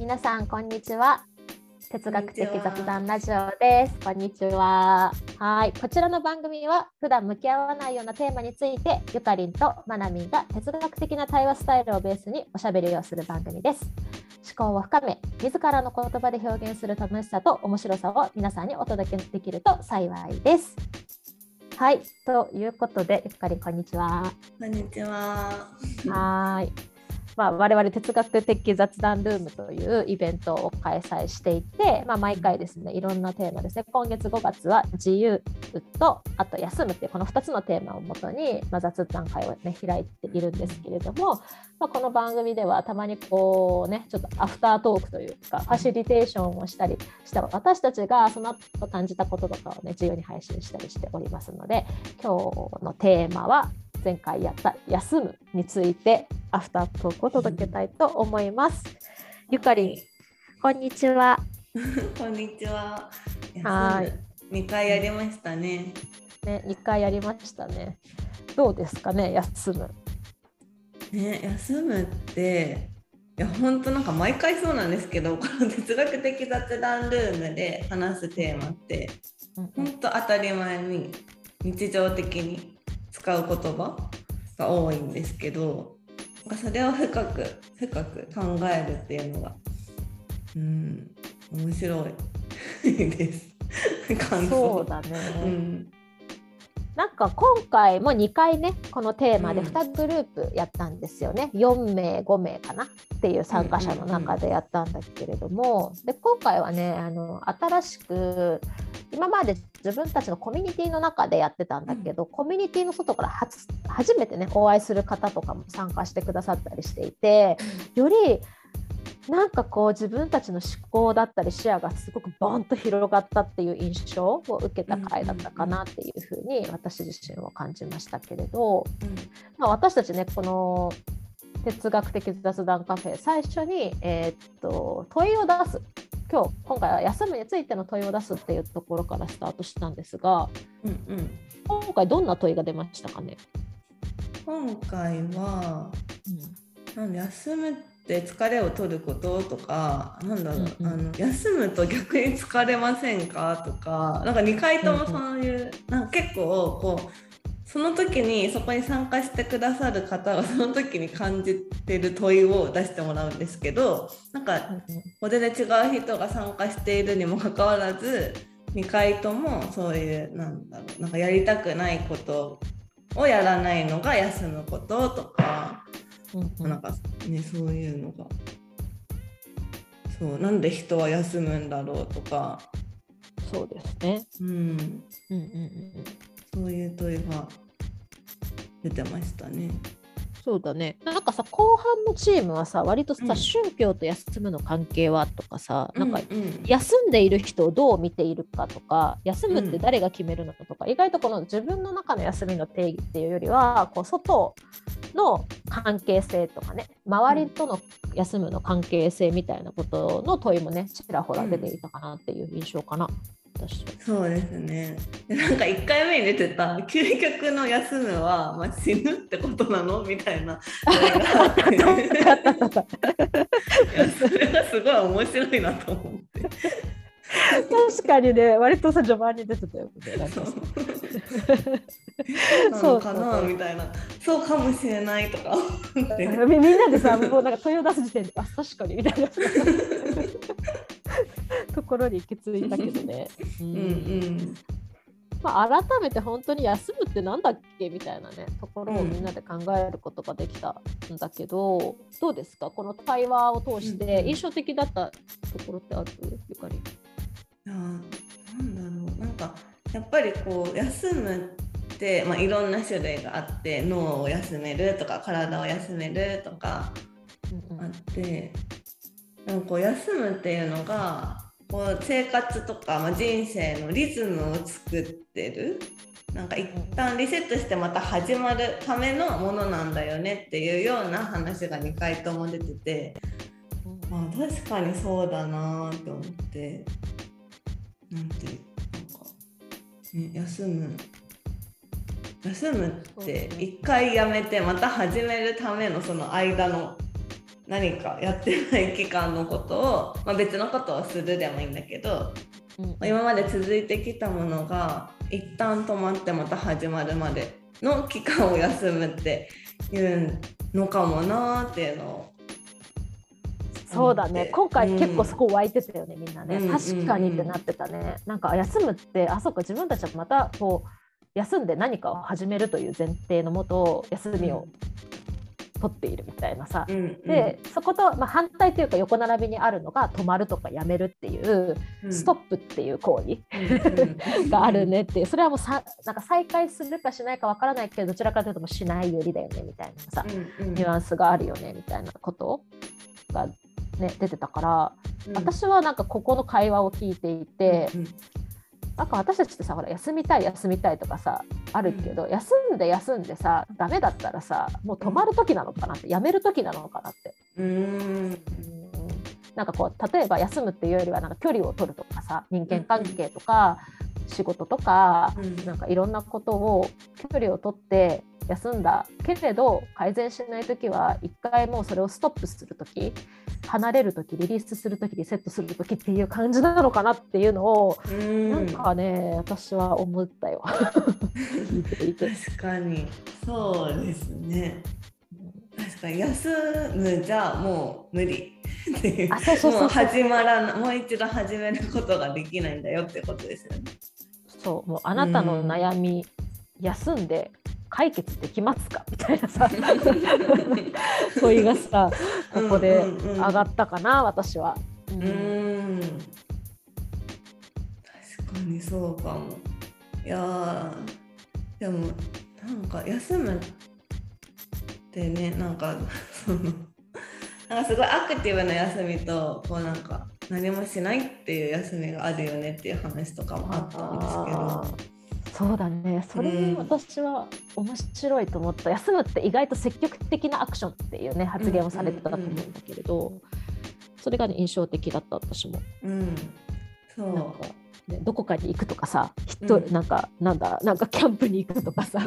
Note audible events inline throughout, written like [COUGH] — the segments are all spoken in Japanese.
皆さんこんにちは。哲学的雑談ラジオです。こんにちは。はい。こちらの番組は普段向き合わないようなテーマについてゆかりんとまなみんが哲学的な対話スタイルをベースにおしゃべりをする番組です。思考を深め自らの言葉で表現する楽しさと面白さを皆さんにお届けできると幸いです。はい。ということでゆかりんこんにちは。こんにちは。はいまあ、我々哲学的雑談ルームというイベントを開催していて、まあ、毎回ですねいろんなテーマですね。今月5月は自由とあと休むっていうこの2つのテーマをもとに、まあ、雑談会を、ね、開いているんですけれども、まあ、この番組ではたまにこうねちょっとアフタートークというかファシリテーションをしたりした私たちがその後感じたこととかをね自由に配信したりしておりますので今日のテーマは前回やった休むについてアフタートークを届けたいと思います。ゆかりん、こんにちは。[LAUGHS] こんにちは。はい。二回やりましたね。ね、二回やりましたね。どうですかね、休む。ね、休むって。いや本当なんか毎回そうなんですけどこの哲学的雑談ルームで話すテーマって本当当たり前に日常的に使う言葉が多いんですけどそれを深く深く考えるっていうのがうん面白いです。そうだね、うん。なんか今回も2回ねこのテーマで2グループやったんですよね、うん、4名5名かなっていう参加者の中でやったんだけれども、で今回はねあの新しく今まで自分たちのコミュニティの中でやってたんだけど、うん、コミュニティの外から初めてねお会いする方とかも参加してくださったりしていてよりなんかこう自分たちの思考だったり視野がすごくボンと広がったっていう印象を受けた回だったかなっていうふうに私自身は感じましたけれど、まあ、私たちねこの哲学的雑談カフェ最初に、えー、っと問いを出す今日今回は休むについての問いを出すっていうところからスタートしたんですが、うんうん、今回どんな問いが出ましたかね？今回は、うん、休むって疲れを取ることとかなんだろう、うんうん、あの休むと逆に疲れませんかとかなんか2回ともそういう、うんうん、なんか結構こうその時にそこに参加してくださる方は [LAUGHS] その時に感じてる問いを出してもらうんですけどなんか全然違う人が参加しているにもかかわらず2回ともそういうなんだろうなんかやりたくないことをやらないのが休むこととか、うんうん、なんかねそういうのが。そうなんで人は休むんだろうとか。そうですね、うん、うんうんうんそういう問いが出てましたね。そうだね。なんかさ後半のチームはさ割とさ、うん、宗教と休むの関係はとかさ、なんか休んでいる人をどう見ているかとか休むって誰が決めるのかとか、うん、意外とこの自分の中の休みの定義っていうよりはこう外の関係性とかね周りとの休むの関係性みたいなことの問いもねちらほら出ていたかなっていう印象かな。そうですねなんか1回目に出てた「究極の休むは、まあ、死ぬってことなの?」みたいな [LAUGHS] それがすごい面白いなと思って。確かにね割とさ序盤に出てたよね。そう。かなみたいな。そうかもしれないとか。みんなでさもうなんか問いを出す時点であ確かにみたいな。[LAUGHS] ところに行き着いたけどね。うん、うん。まあ、改めて本当に休むってなんだっけみたいなねところをみんなで考えることができたんだけど、うん、どうですか？この対話を通して印象的だったところってある？ゆかりなんだろうなんかやっぱりこう休むって、まあ、いろんな種類があって脳を休めるとか体を休めるとかあって、なんかこう休むっていうのがこう生活とか、まあ、人生のリズムを作ってる。なんか一旦リセットしてまた始まるためのものなんだよねっていうような話が2回とも出てて、まあ、確かにそうだなと思ってなんてなんか、ね、休む。休むって一回やめてまた始めるためのその間の何かやってない期間のことを、まあ、別のことをするでもいいんだけど、うん、今まで続いてきたものが一旦止まってまた始まるまでの期間を休むっていうのかもなっていうのをそうだね。今回結構そこ湧いてたよね、みんなね、うん、確かにってなってたね、なんか休むってあそっか自分たちはまたこう休んで何かを始めるという前提のもと休みを取っているみたいなさ、うんうん、でそこと、まあ、反対というか横並びにあるのが止まるとかやめるっていう、うん、ストップっていう行為 [LAUGHS] があるねってそれはもうさなんか再開するかしないかわからないけどどちらかというともしないよりだよねみたいなさ、うんうん、ニュアンスがあるよねみたいなことがね、出てたから、うん、私はなんかここの会話を聞いていて、うんうん、なんか私たちってさほら休みたい休みたいとかさあるけど、うん、休んで休んでさダメだったらさもう止まる時なのかなってやめる時なのかなって。うん。なんかこう例えば休むっていうよりはなんか距離を取るとかさ人間関係とか仕事とか、うん、なんかいろんなことを距離を取って休んだけれど改善しない時は一回もうそれをストップする時離れる時リリースする時リセットする時っていう感じなのかなっていうのをなんかね私は思ったよ。[LAUGHS] 確かに。そうですね。確かに休むじゃもう無理。っていうあそうそうそう。もう始まらもう一度始めることができないんだよってことですよね。そうもうあなたの悩み、休んで解決できますか？みたいなさ問いがさここで上がったかな、私は。うん、うん確かにそうかも。いやでもなんか休むってねなんかその [LAUGHS] なんかすごいアクティブな休みとこうなんか何もしないっていう休みがあるよねっていう話とかもあったんですけど。そうだね。それ私は面白いと思った、うん、休むって意外と積極的なアクションっていうね発言をされてたと思うんだけれど、それが、ね、印象的だった私も。うん、そう。なんかね、どこかに行くとかさ、人、うん、なんか、なんだ、なんかキャンプに行くとかさ、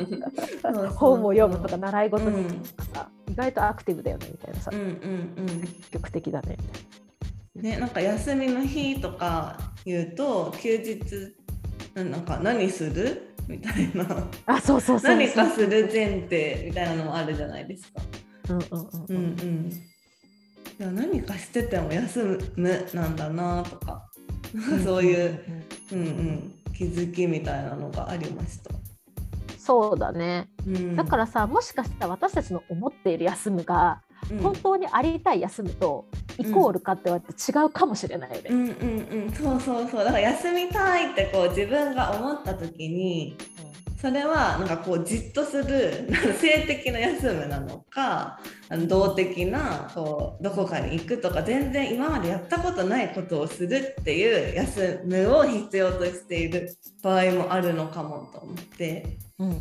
本を読むとか、習い事に行くとかさ、うん、意外とアクティブだよねみたいなさ、うんうんうん、積極的だね。ね、なんか休みの日とか言うと休日なんか何する？[LAUGHS] みたいな。あそうそうそう何かする前提みたいなのもあるじゃないですか。うんうんうんうん、いや何かしてても休むなんだなとか、そういう、うんうん、気づきみたいなのがありました。そうだね、うん、だからさもしかしたら私たちの思っている休むが本当にありたい休むとイコールかって言われて違うかもしれないよね。うんうんうん、そうそうそうだから休みたいってこう自分が思った時に、それはなんかこうじっとする性的な休むなのか動的なこうどこかに行くとか全然今までやったことないことをするっていう休むを必要としている場合もあるのかもと思って。うんうん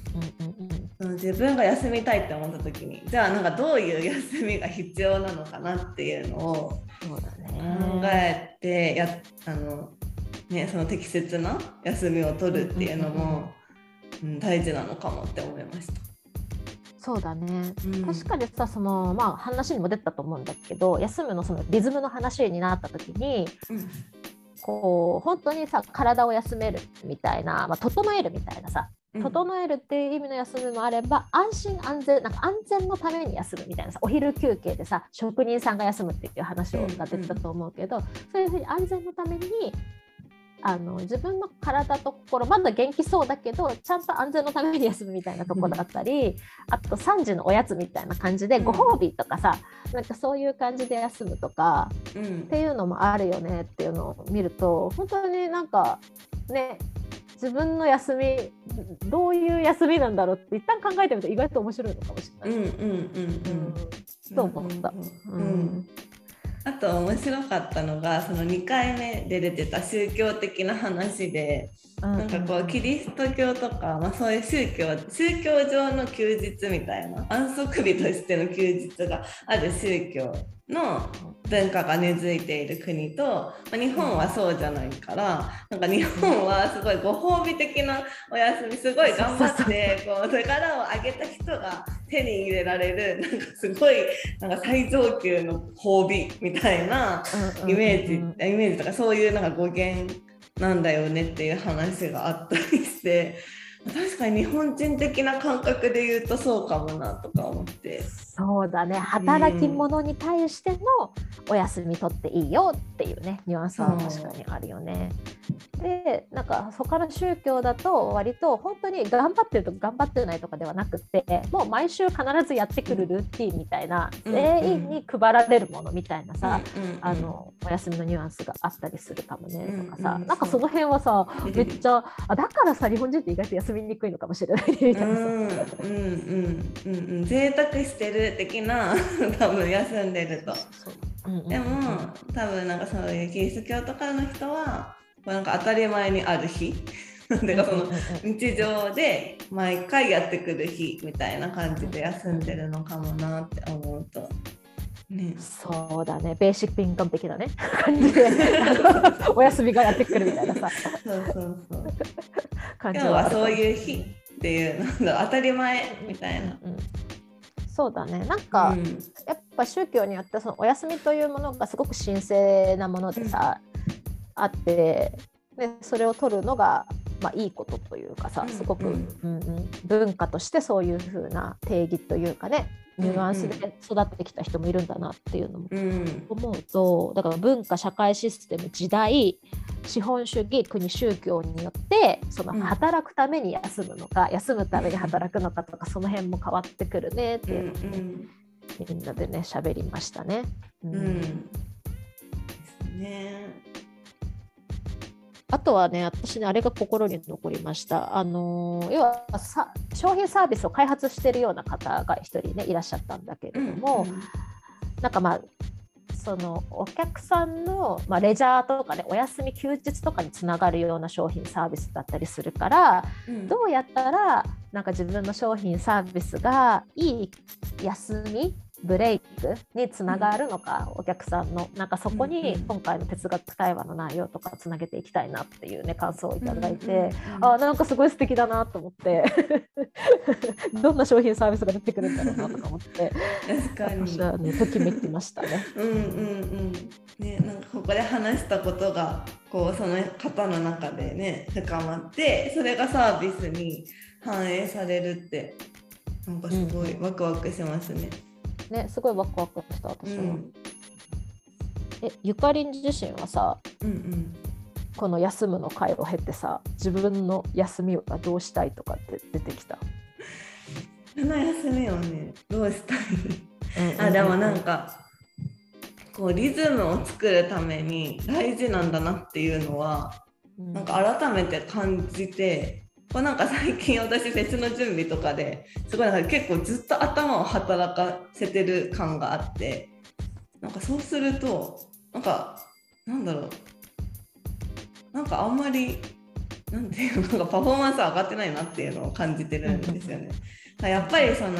うんうん、自分が休みたいって思った時にじゃあなんかどういう休みが必要なのかなっていうのを考えてやあの、ね、その適切な休みを取るっていうのも、うん、大事なのかもって思いました。そうだね、うん、確かにさその、まあ、話にも出たと思うんだけど休むのそのリズムの話になった時に、うん、こう本当にさ体を休めるみたいな、まあ、整えるみたいなさ整えるっていう意味の休みもあれば、安心安全なんか安全のために休むみたいなさお昼休憩でさ職人さんが休むっていう話をが出てたと思うけど、そういうふうに安全のためにあの自分の体と心まだ元気そうだけどちゃんと安全のために休むみたいなところだったり、あと3時のおやつみたいな感じでご褒美とかさ、なんかそういう感じで休むとか、っていうのもあるよねっていうのを見ると本当になんかね自分の休みどういう休みなんだろうって一旦考えてみると意外と面白いのかもしれない。と思った。うん。あと面白かったのがその2回目で出てた宗教的な話で、なんかこうキリスト教とか、まあ、そういう宗教宗教上の休日みたいな安息日としての休日がある宗教の文化が根付いている国と、まあ、日本はそうじゃないからなんか日本はすごいご褒美的なお休みすごい頑張ってこう力を上げた人が手に入れられるなんかすごいなんか最上級の褒美みたいなイメージ、イメージとかそういうなんか語源なんだよねっていう話があったりして。確かに日本人的な感覚で言うとそうかもなとか思ってそうだね。働き者に対してのお休み取っていいよっていうねニュアンスは確かにあるよね。でなんか他の宗教だと割と本当に頑張ってると頑張ってないとかではなくてもう毎週必ずやってくるルーティンみたいな、うん、全員に配られるものみたいなさ、うんあのお休みのニュアンスがあったりするかもねとかさ、うんなんかその辺はさめっちゃあだからさ日本人って意外と休みにくいのかもしれないみたいなさ。うんうんうんうん。贅沢してる的な [LAUGHS] 多分休んでると。う。んうんうん、でも多分なんかそういうキリスト教とかの人はなんか当たり前にある日。[LAUGHS] てかその日常で毎回やってくる日みたいな感じで休んでるのかもなって思うと。ね、そうだね。ベーシックインカム的なね。[LAUGHS] 感じで。お休みがやってくるみたいなさ。そうそうそう。感じは今日はそういう日っていう当たり前みたいな、うんうん、そうだね。なんか、うん、やっぱ宗教によってそのお休みというものがすごく神聖なものでさ、あってでそれを取るのが、まあ、いいことというかさすごく、うん。うん、文化としてそういう風な定義というかねニュアンスで育ってきた人もいるんだなっていうのも思うとだから文化社会システム時代資本主義国宗教によってその働くために休むのか、休むために働くのかとかその辺も変わってくるねっていうのを、みんなでね喋りましたね。うん、うん、ですね。あとはね、私ね、あれが心に残りました。あの要はさ商品サービスを開発しているような方が一人ね、いらっしゃったんだけれども、うんうん、なんかまあ、そのお客さんの、まあ、レジャーとかねお休み休日とかにつながるような商品サービスだったりするから、うん、どうやったらなんか自分の商品サービスがいい休みブレイクにつながるのか、お客さんの。なんかそこに今回の哲学対話の内容とかつなげていきたいなっていうね感想をいただいて、あなんかすごい素敵だなと思って。[LAUGHS] どんな商品サービスが出てくるんだろうなとか思って。確かに。私はねときめきましたね。うんうんうん。ねなんかここで話したことがこうその方の中でね深まってそれがサービスに反映されるってなんかすごいワクワクしますね。うんね。すごいワクワクした私は、うん、えゆかりん自身はさ、うんうん、この休むの会を経てさ自分の休みはどうしたいとかって出てきた？その休みをねどうしたい？あでもなんかこうリズムを作るために大事なんだなっていうのは、うん、なんか改めて感じてこうなんか最近私フェスの準備とかですごいなんか結構ずっと頭を働かせてる感があってなんかそうするとなんかなんだろうなんかあんまりなんていうのかパフォーマンス上がってないなっていうのを感じてるんですよね。やっぱりその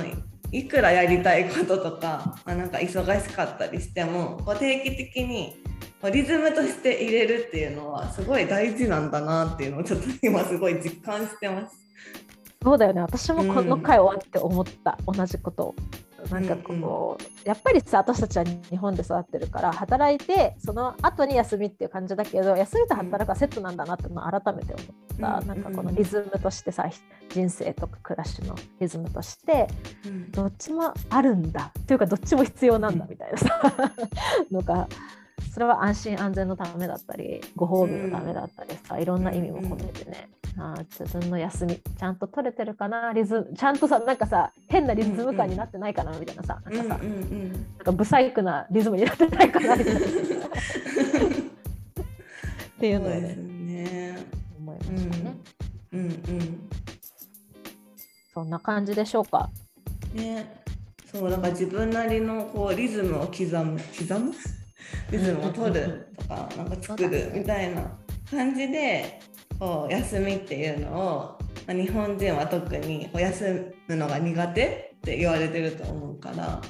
いくらやりたいこととか、まあ、なんか忙しかったりしてもこう定期的にリズムとして入れるっていうのはすごい大事なんだなっていうのをちょっと今すごい実感してます。そうだよね。私もこの回終わって思った、うん、同じこと。を。なんかこう、うんうん、やっぱりさ私たちは日本で育ってるから働いてその後に休みっていう感じだけど休みと働くはセットなんだなってのを改めて思った、うん、なんかこのリズムとしてさ人生とか暮らしのリズムとしてどっちもあるんだ。っていうかどっちも必要なんだみたいなさ [LAUGHS] のがそれは安心安全のためだったりご褒美のためだったりさ、いろんな意味も込めてね、あ自分の休みちゃんと取れてるかな？リズムちゃんとさなんかさ変なリズム感になってないかな？みたいなさ、なんかさ、うんうん、なんかブサイクなリズムになってないかな？みたいな。[LAUGHS] っていうのをねね。思いましたね。うん、うん、うん、そんな感じでしょうか？ね。そうだから自分なりのこうリズムを刻む。刻む？リズムを取るとかなんか作るみたいな感じでこう休みっていうのを、まあ、日本人は特にこう休むのが苦手って言われてると思うから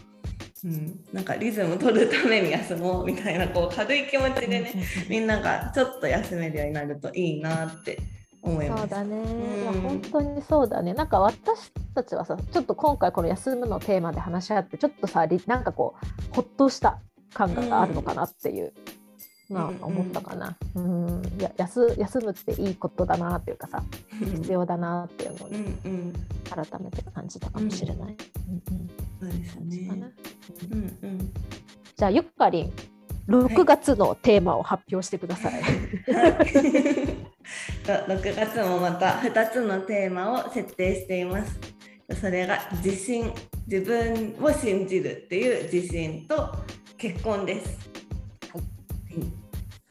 うん、なんかリズム取るために休もうみたいなこう軽い気持ちでねみんながちょっと休めるようになるといいなって思います。そうだね、うん、いや本当にそうだね。なんか私たちはさちょっと今回この休むのテーマで話し合ってちょっとさなんかこうほっとした感があるのかなっていう。まあ、思ったかな、うん、うん、いや休休むっていいことだなっていうかさ必要だなっていうのを、ね、うんうん、改めて感じたかもしれない。うんうんそうですね。うんうん。じゃあゆっかりん6月のテーマを発表してください。はい、[LAUGHS] 6月もまた2つのテーマを設定しています。それが自信、自分を信じるっていう自信と結婚です。はい。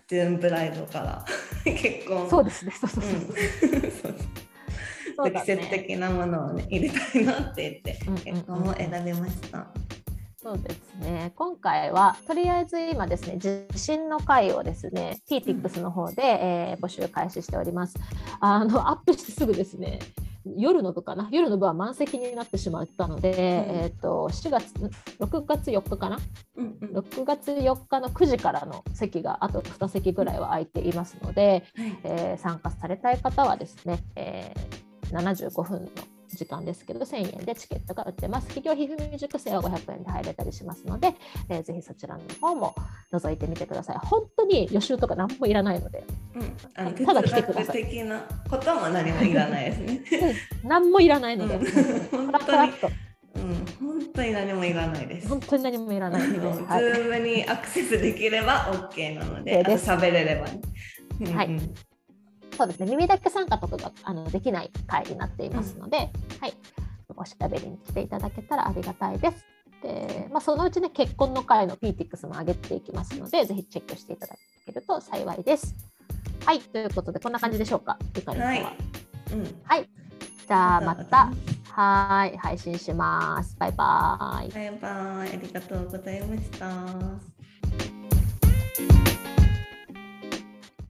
ジューンブライドから [LAUGHS] 結婚。そうですね。そうそうそう。うん積極的なものをね入れたいなって言って結婚を選びました。そうですね今回はとりあえず今ですね地震の会をですね PTX の方で、えー、募集開始しておりますあのアップしてすぐですね夜の部かな？夜の部は満席になってしまったので、うん、えーと、4月6月4日かな、うんうん、6月4日の9時からの席があと2席ぐらいは空いていますので、うん、えー、参加されたい方はですね、えー75分の時間ですけど1000円でチケットが売ってます。企業皮膚未熟成は500円で入れたりしますので、えー、ぜひそちらの方も覗いてみてください。本当に予習とか何もいらないので、うん、あのただ来てください。的なことも何もいらないですね。何もいらないので、うん、本当にうん、本当に何もいらないです。本当に何もいらないので、ズームにアクセスできれば OK なので、喋れれば、ね、はい。そうですね耳だけ参加とかがあのできない会になっていますので、うん、はい、おしゃべりに来ていただけたらありがたいです。でまあ、そのうちね結婚の会の PTX も上げていきますのでぜひチェックしていただけると幸いです。はいということでこんな感じでしょうか？ゆかりんは。はい、うん、はい、じゃあまたはい配信します。バイバイ。バイバイありがとうございました。